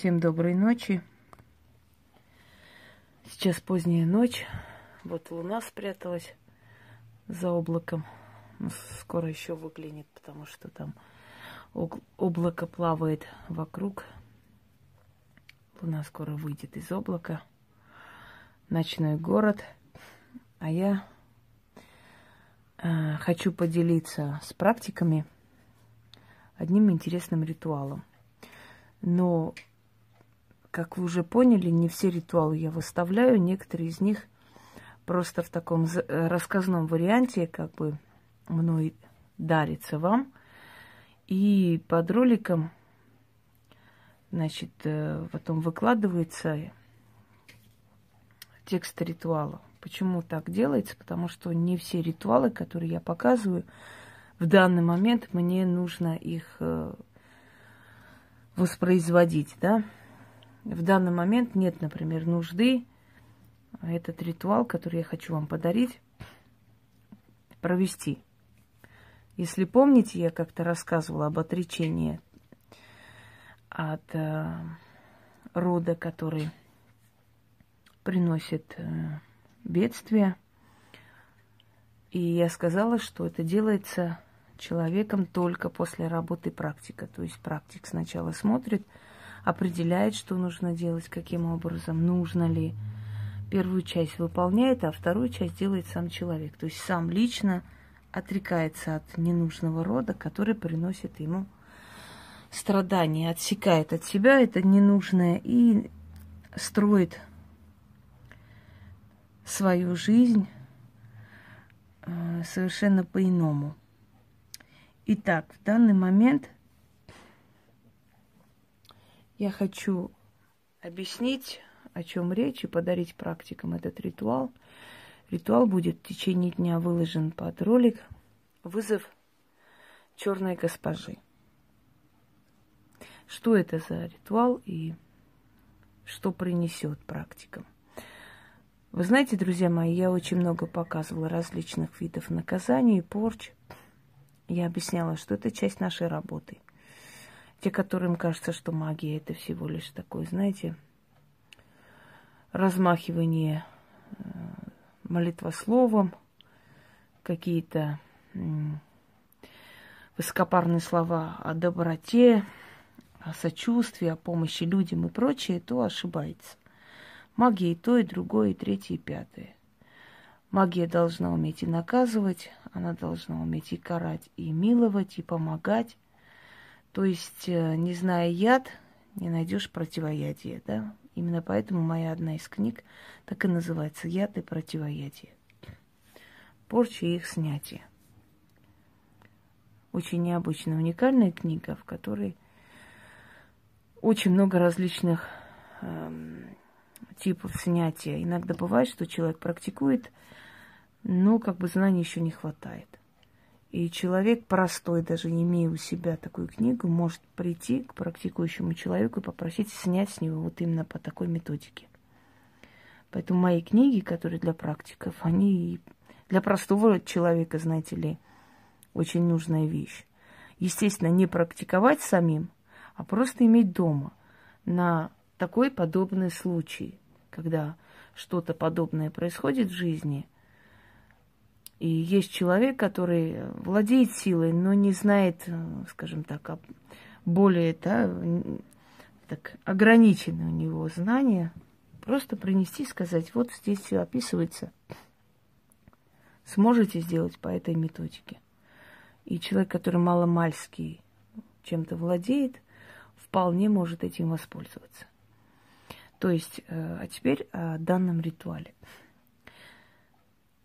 Всем доброй ночи. Сейчас поздняя ночь. Вот луна спряталась за облаком. Ну, скоро еще выглянет, потому что там облако плавает вокруг. Луна скоро выйдет из облака. Ночной город. А я э, хочу поделиться с практиками одним интересным ритуалом. Но как вы уже поняли, не все ритуалы я выставляю, некоторые из них просто в таком э, рассказном варианте, как бы мной дарится вам. И под роликом, значит, э, потом выкладывается текст ритуала. Почему так делается? Потому что не все ритуалы, которые я показываю, в данный момент мне нужно их э, воспроизводить, да в данный момент нет, например, нужды этот ритуал, который я хочу вам подарить, провести. Если помните, я как-то рассказывала об отречении от э, рода, который приносит э, бедствие. И я сказала, что это делается человеком только после работы практика. То есть практик сначала смотрит – определяет, что нужно делать, каким образом, нужно ли. Первую часть выполняет, а вторую часть делает сам человек. То есть сам лично отрекается от ненужного рода, который приносит ему страдания, отсекает от себя это ненужное и строит свою жизнь э, совершенно по-иному. Итак, в данный момент – я хочу объяснить, о чем речь, и подарить практикам этот ритуал. Ритуал будет в течение дня выложен под ролик «Вызов черной госпожи». Что это за ритуал и что принесет практикам? Вы знаете, друзья мои, я очень много показывала различных видов наказаний, порч. Я объясняла, что это часть нашей работы – те, которым кажется, что магия это всего лишь такое, знаете, размахивание э, молитвословом, какие-то высокопарные слова о доброте, о сочувствии, о помощи людям и прочее, то ошибается. Магия и то, и другое, и третье, и пятое. Магия должна уметь и наказывать, она должна уметь и карать, и миловать, и помогать. То есть, э, не зная яд, не найдешь противоядие, да? Именно поэтому моя одна из книг так и называется «Яд и противоядие». Порча и их снятие. Очень необычная, уникальная книга, в которой очень много различных эм, типов снятия. Иногда бывает, что человек практикует, но как бы знаний еще не хватает. И человек простой, даже не имея у себя такую книгу, может прийти к практикующему человеку и попросить снять с него вот именно по такой методике. Поэтому мои книги, которые для практиков, они для простого человека, знаете ли, очень нужная вещь. Естественно, не практиковать самим, а просто иметь дома на такой подобный случай, когда что-то подобное происходит в жизни – и есть человек, который владеет силой, но не знает, э, скажем так, более да, так, ограничены у него знания. Просто принести, сказать, вот здесь все описывается. Сможете сделать по этой методике. И человек, который маломальский чем-то владеет, вполне может этим воспользоваться. То есть, э, а теперь о данном ритуале.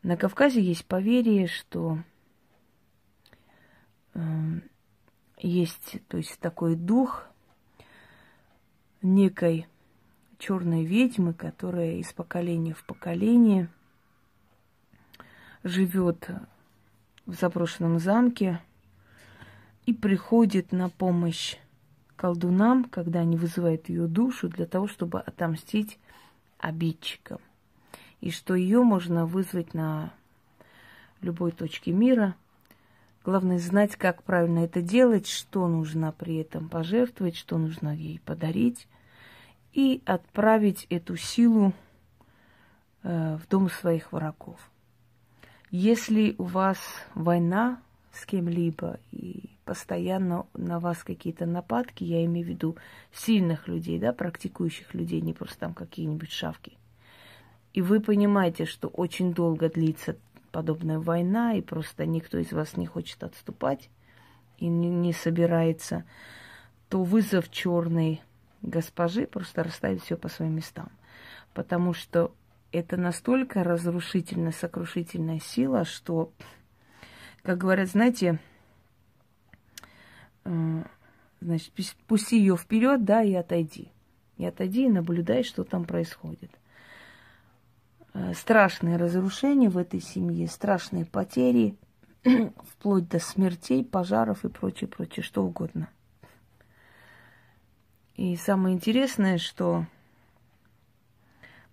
На Кавказе есть поверье, что э, есть, то есть такой дух некой черной ведьмы, которая из поколения в поколение живет в заброшенном замке и приходит на помощь колдунам, когда они вызывают ее душу для того, чтобы отомстить обидчикам и что ее можно вызвать на любой точке мира. Главное знать, как правильно это делать, что нужно при этом пожертвовать, что нужно ей подарить, и отправить эту силу э, в дом своих врагов. Если у вас война с кем-либо и постоянно на вас какие-то нападки, я имею в виду сильных людей, да, практикующих людей, не просто там какие-нибудь шавки. И вы понимаете, что очень долго длится подобная война, и просто никто из вас не хочет отступать и не, собирается, то вызов черной госпожи просто расставить все по своим местам. Потому что это настолько разрушительная, сокрушительная сила, что, как говорят, знаете, э, значит, пусти ее вперед, да, и отойди. И отойди и наблюдай, что там происходит. Э, страшные разрушения в этой семье, страшные потери, вплоть до смертей, пожаров и прочее, прочее, что угодно. И самое интересное, что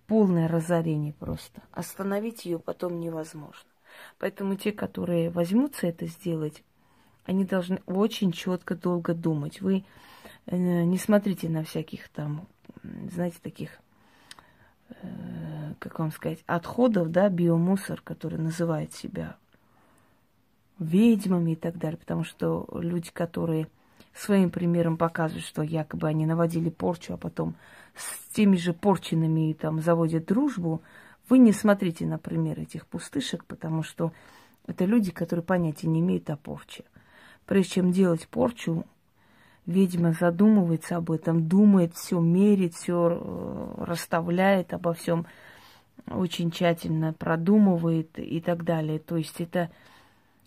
полное разорение просто. Остановить ее потом невозможно. Поэтому те, которые возьмутся это сделать, они должны очень четко, долго думать. Вы э, не смотрите на всяких там, знаете, таких, как вам сказать, отходов, да, биомусор, который называет себя ведьмами и так далее. Потому что люди, которые своим примером показывают, что якобы они наводили порчу, а потом с теми же порченными там заводят дружбу, вы не смотрите на пример этих пустышек, потому что это люди, которые понятия не имеют о порче. Прежде чем делать порчу, ведьма задумывается об этом, думает, все мерит, все э, расставляет обо всем, очень тщательно продумывает и так далее. То есть это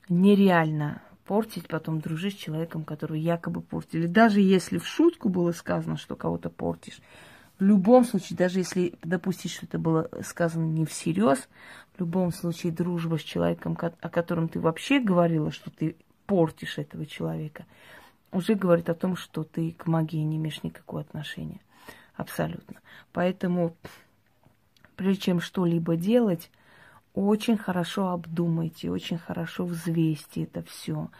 нереально портить, потом дружить с человеком, который якобы портили. Даже если в шутку было сказано, что кого-то портишь, в любом случае, даже если допустить, что это было сказано не всерьез, в любом случае дружба с человеком, о котором ты вообще говорила, что ты портишь этого человека, уже говорит о том, что ты к магии не имеешь никакого отношения. Абсолютно. Поэтому, прежде чем что-либо делать, очень хорошо обдумайте, очень хорошо взвесьте это все.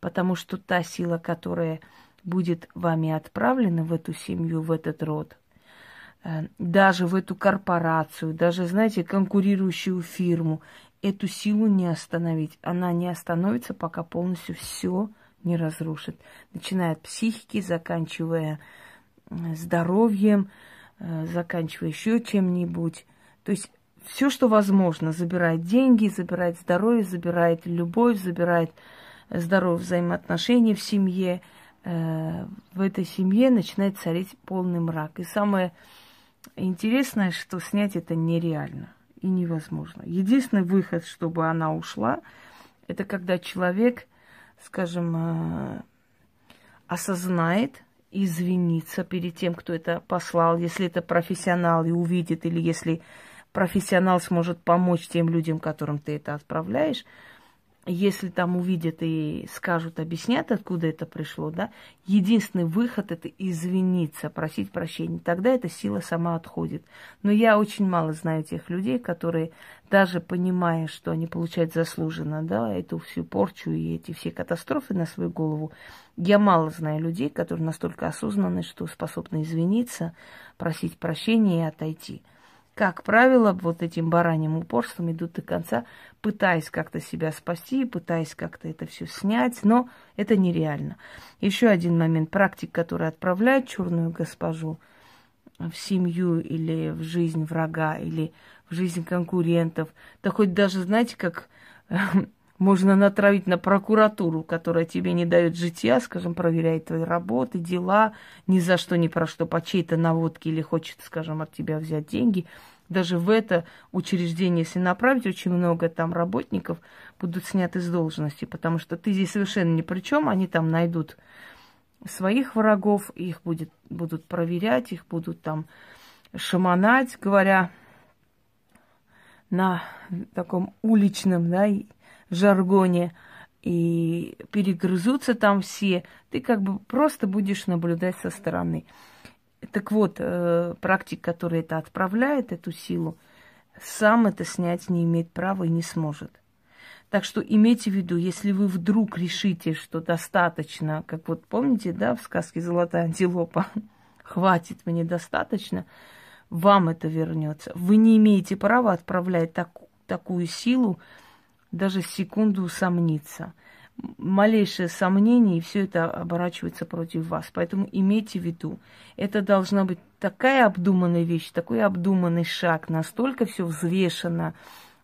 Потому что та сила, которая будет вами отправлена в эту семью, в этот род, э, даже в эту корпорацию, даже, знаете, конкурирующую фирму, эту силу не остановить. Она не остановится, пока полностью все не разрушит. Начиная от психики, заканчивая э, здоровьем, э, заканчивая еще чем-нибудь. То есть все, что возможно, забирает деньги, забирает здоровье, забирает любовь, забирает здоровые взаимоотношения в семье. Э, в этой семье начинает царить полный мрак. И самое интересное, что снять это нереально и невозможно. Единственный выход, чтобы она ушла, это когда человек, скажем, э, осознает, извиниться перед тем, кто это послал, если это профессионал и увидит, или если профессионал сможет помочь тем людям, которым ты это отправляешь, если там увидят и скажут, объяснят, откуда это пришло, да, единственный выход это извиниться, просить прощения. Тогда эта сила сама отходит. Но я очень мало знаю тех людей, которые, даже понимая, что они получают заслуженно, да, эту всю порчу и эти все катастрофы на свою голову, я мало знаю людей, которые настолько осознанны, что способны извиниться, просить прощения и отойти как правило, вот этим бараньим упорством идут до конца, пытаясь как-то себя спасти, пытаясь как-то это все снять, но это нереально. Еще один момент. Практик, который отправляет черную госпожу в семью или в жизнь врага, или в жизнь конкурентов, да хоть даже, знаете, как можно натравить на прокуратуру, которая тебе не дает житья, скажем, проверяет твои работы, дела, ни за что, ни про что, по чьей-то наводке или хочет, скажем, от тебя взять деньги. Даже в это учреждение, если направить очень много там работников, будут сняты с должности, потому что ты здесь совершенно ни при чем, они там найдут своих врагов, их будет, будут проверять, их будут там шаманать, говоря на таком уличном, да, жаргоне, и перегрызутся там все, ты как бы просто будешь наблюдать со стороны. Так вот, э, практик, который это отправляет, эту силу, сам это снять не имеет права и не сможет. Так что имейте в виду, если вы вдруг решите, что достаточно, как вот помните, да, в сказке «Золотая антилопа», хватит, мне достаточно, вам это вернется. Вы не имеете права отправлять так, такую силу, даже секунду усомниться. Малейшее сомнение, и все это оборачивается против вас. Поэтому имейте в виду, это должна быть такая обдуманная вещь, такой обдуманный шаг, настолько все взвешено,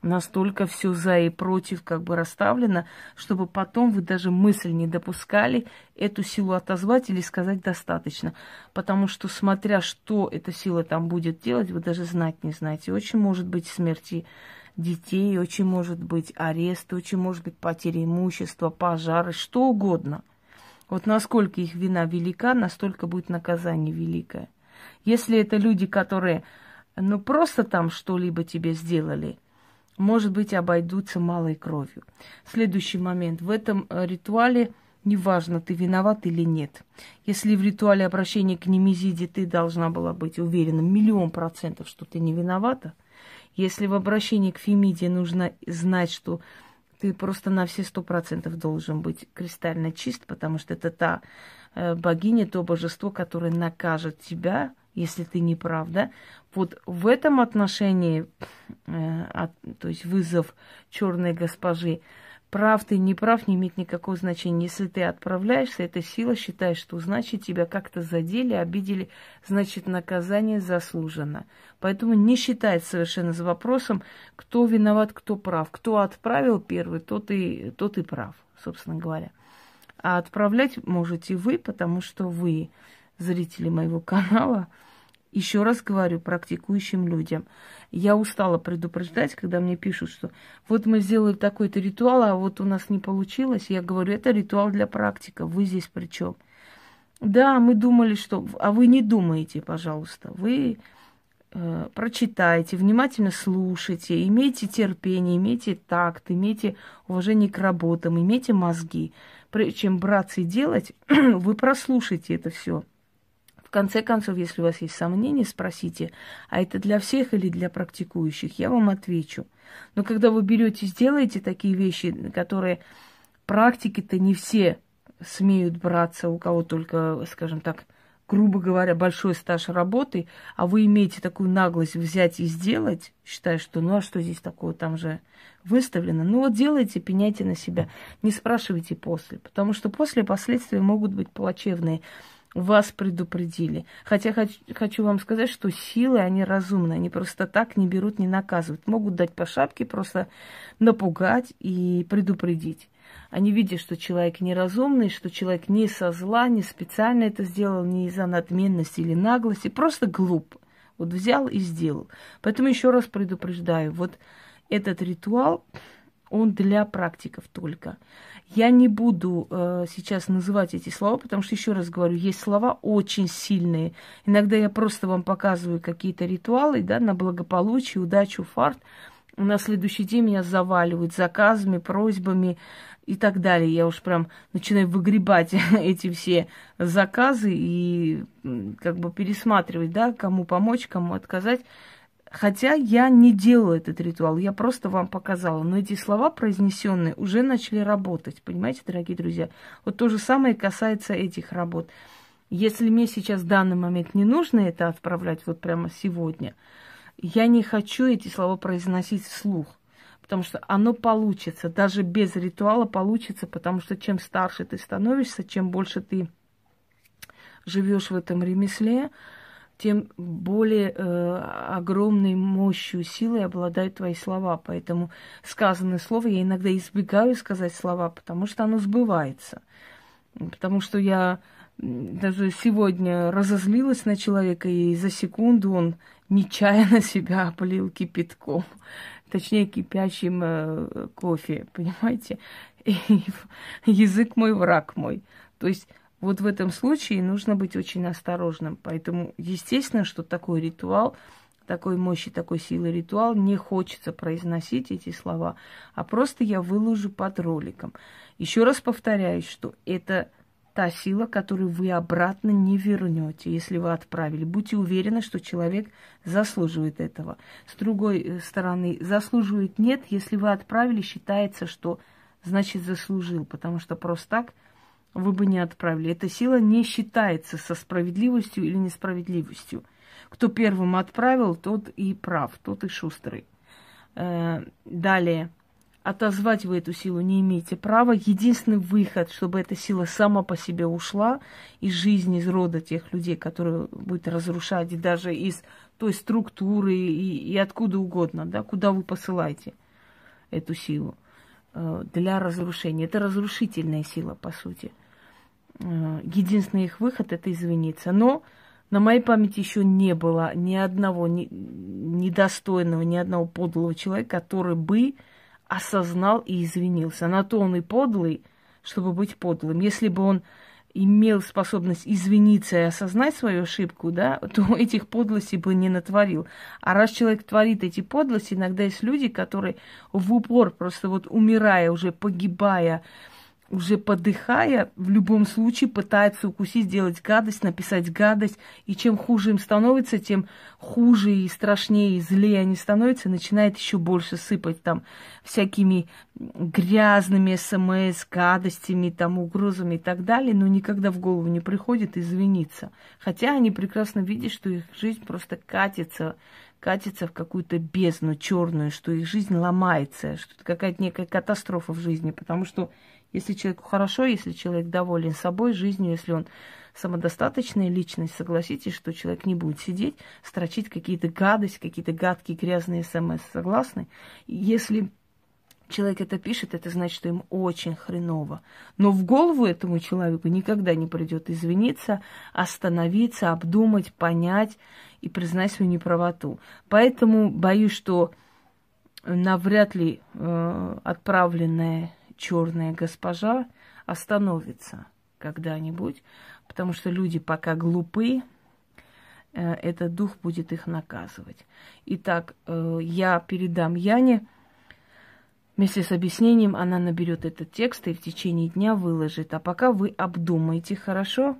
настолько все за и против как бы расставлено, чтобы потом вы даже мысль не допускали эту силу отозвать или сказать достаточно. Потому что смотря что эта сила там будет делать, вы даже знать не знаете. Очень может быть смерти детей, очень может быть арест, очень может быть потеря имущества, пожары, что угодно. Вот насколько их вина велика, настолько будет наказание великое. Если это люди, которые ну просто там что-либо тебе сделали, может быть, обойдутся малой кровью. Следующий момент. В этом э, ритуале неважно, ты виноват или нет. Если в ритуале обращения к Немезиде ты должна была быть уверена миллион процентов, что ты не виновата, если в обращении к Фемиде нужно знать, что ты просто на все сто процентов должен быть кристально чист, потому что это та э, богиня, то божество, которое накажет тебя, если ты не прав, да? Вот в этом отношении, э, то есть вызов черной госпожи, прав ты, не прав, не имеет никакого значения. Если ты отправляешься, эта сила считает, что значит тебя как-то задели, обидели, значит наказание заслужено. Поэтому не считает совершенно за вопросом, кто виноват, кто прав. Кто отправил первый, тот и, тот и прав, собственно говоря. А отправлять можете вы, потому что вы, зрители моего канала, еще раз говорю практикующим людям. Я устала предупреждать, когда мне пишут, что вот мы сделали такой-то ритуал, а вот у нас не получилось. Я говорю, это ритуал для практика. Вы здесь при чем? Да, мы думали, что... А вы не думаете, пожалуйста. Вы э, прочитайте, внимательно слушайте, имейте терпение, имейте такт, имейте уважение к работам, имейте мозги. Прежде чем браться и делать, вы прослушайте это все конце концов, если у вас есть сомнения, спросите, а это для всех или для практикующих? Я вам отвечу. Но когда вы берете, сделаете такие вещи, которые практики-то не все смеют браться, у кого только, скажем так, грубо говоря, большой стаж работы, а вы имеете такую наглость взять и сделать, считая, что ну а что здесь такого, там же выставлено. Ну вот делайте, пеняйте на себя. Не спрашивайте после, потому что после последствия могут быть плачевные вас предупредили. Хотя хочу, вам сказать, что силы, они разумны, они просто так не берут, не наказывают. Могут дать по шапке, просто напугать и предупредить. Они видят, что человек неразумный, что человек не со зла, не специально это сделал, не из-за надменности или наглости, просто глуп. Вот взял и сделал. Поэтому еще раз предупреждаю, вот этот ритуал, он для практиков только. Я не буду э, сейчас называть эти слова, потому что, еще раз говорю, есть слова очень сильные. Иногда я просто вам показываю какие-то ритуалы, да, на благополучие, удачу, фарт. На следующий день меня заваливают заказами, просьбами и так далее. Я уж прям начинаю выгребать эти все заказы и как бы пересматривать, да, кому помочь, кому отказать. Хотя я не делала этот ритуал, я просто вам показала. Но эти слова произнесенные уже начали работать. Понимаете, дорогие друзья? Вот то же самое касается этих работ. Если мне сейчас в данный момент не нужно это отправлять вот прямо сегодня, я не хочу эти слова произносить вслух. Потому что оно получится, даже без ритуала получится, потому что чем старше ты становишься, чем больше ты живешь в этом ремесле, тем более э, огромной мощью, силой обладают твои слова. Поэтому сказанное слово я иногда избегаю сказать слова, потому что оно сбывается. Потому что я даже сегодня разозлилась на человека, и за секунду он нечаянно себя облил кипятком, точнее кипящим э, кофе, понимаете? И язык мой, враг мой. То есть вот в этом случае нужно быть очень осторожным. Поэтому, естественно, что такой ритуал, такой мощи, такой силы ритуал, не хочется произносить эти слова, а просто я выложу под роликом. Еще раз повторяю, что это та сила, которую вы обратно не вернете, если вы отправили. Будьте уверены, что человек заслуживает этого. С другой э, стороны, заслуживает нет, если вы отправили, считается, что значит заслужил, потому что просто так вы бы не отправили. Эта сила не считается со справедливостью или несправедливостью. Кто первым отправил, тот и прав, тот и шустрый. Э, далее. Отозвать вы эту силу не имеете права. Единственный выход, чтобы эта сила сама по себе ушла из жизни, из рода тех людей, которые будет разрушать, и даже из той структуры и, и откуда угодно, да, куда вы посылаете эту силу э, для разрушения. Это разрушительная сила, по сути. Э, единственный их выход – это извиниться. Но на моей памяти еще не было ни одного недостойного, ни одного подлого человека, который бы осознал и извинился. На то он и подлый, чтобы быть подлым. Если бы он имел способность извиниться и осознать свою ошибку, да, то этих подлостей бы не натворил. А раз человек творит эти подлости, иногда есть люди, которые в упор, просто вот умирая, уже погибая, уже подыхая, в любом случае пытается укусить, сделать гадость, написать гадость. И чем хуже им становится, тем хуже и страшнее, и злее они становятся, начинает еще больше сыпать там всякими грязными смс, гадостями, там, угрозами и так далее, но никогда в голову не приходит извиниться. Хотя они прекрасно видят, что их жизнь просто катится катится в какую-то бездну черную, что их жизнь ломается, что это какая-то некая катастрофа в жизни, потому что если человеку хорошо, если человек доволен собой, жизнью, если он самодостаточная личность, согласитесь, что человек не будет сидеть, строчить какие-то гадости, какие-то гадкие грязные смс. Согласны? Если человек это пишет, это значит, что им очень хреново. Но в голову этому человеку никогда не придет извиниться, остановиться, обдумать, понять и признать свою неправоту. Поэтому боюсь, что навряд ли э, отправленная черная госпожа остановится когда-нибудь, потому что люди пока глупы, э, этот дух будет их наказывать. Итак, э, я передам Яне вместе с объяснением, она наберет этот текст и в течение дня выложит. А пока вы обдумайте хорошо,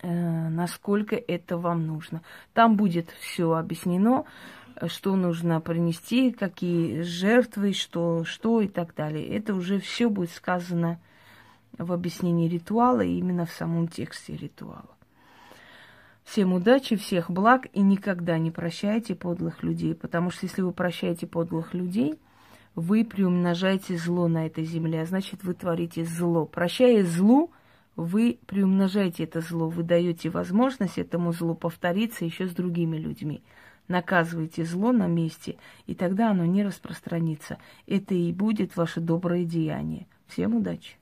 э, насколько это вам нужно. Там будет все объяснено что нужно принести, какие жертвы, что, что и так далее. Это уже все будет сказано в объяснении ритуала и именно в самом тексте ритуала. Всем удачи, всех благ и никогда не прощайте подлых людей, потому что если вы прощаете подлых людей, вы приумножаете зло на этой земле, а значит вы творите зло. Прощая злу, вы приумножаете это зло, вы даете возможность этому злу повториться еще с другими людьми наказывайте зло на месте, и тогда оно не распространится. Это и будет ваше доброе деяние. Всем удачи!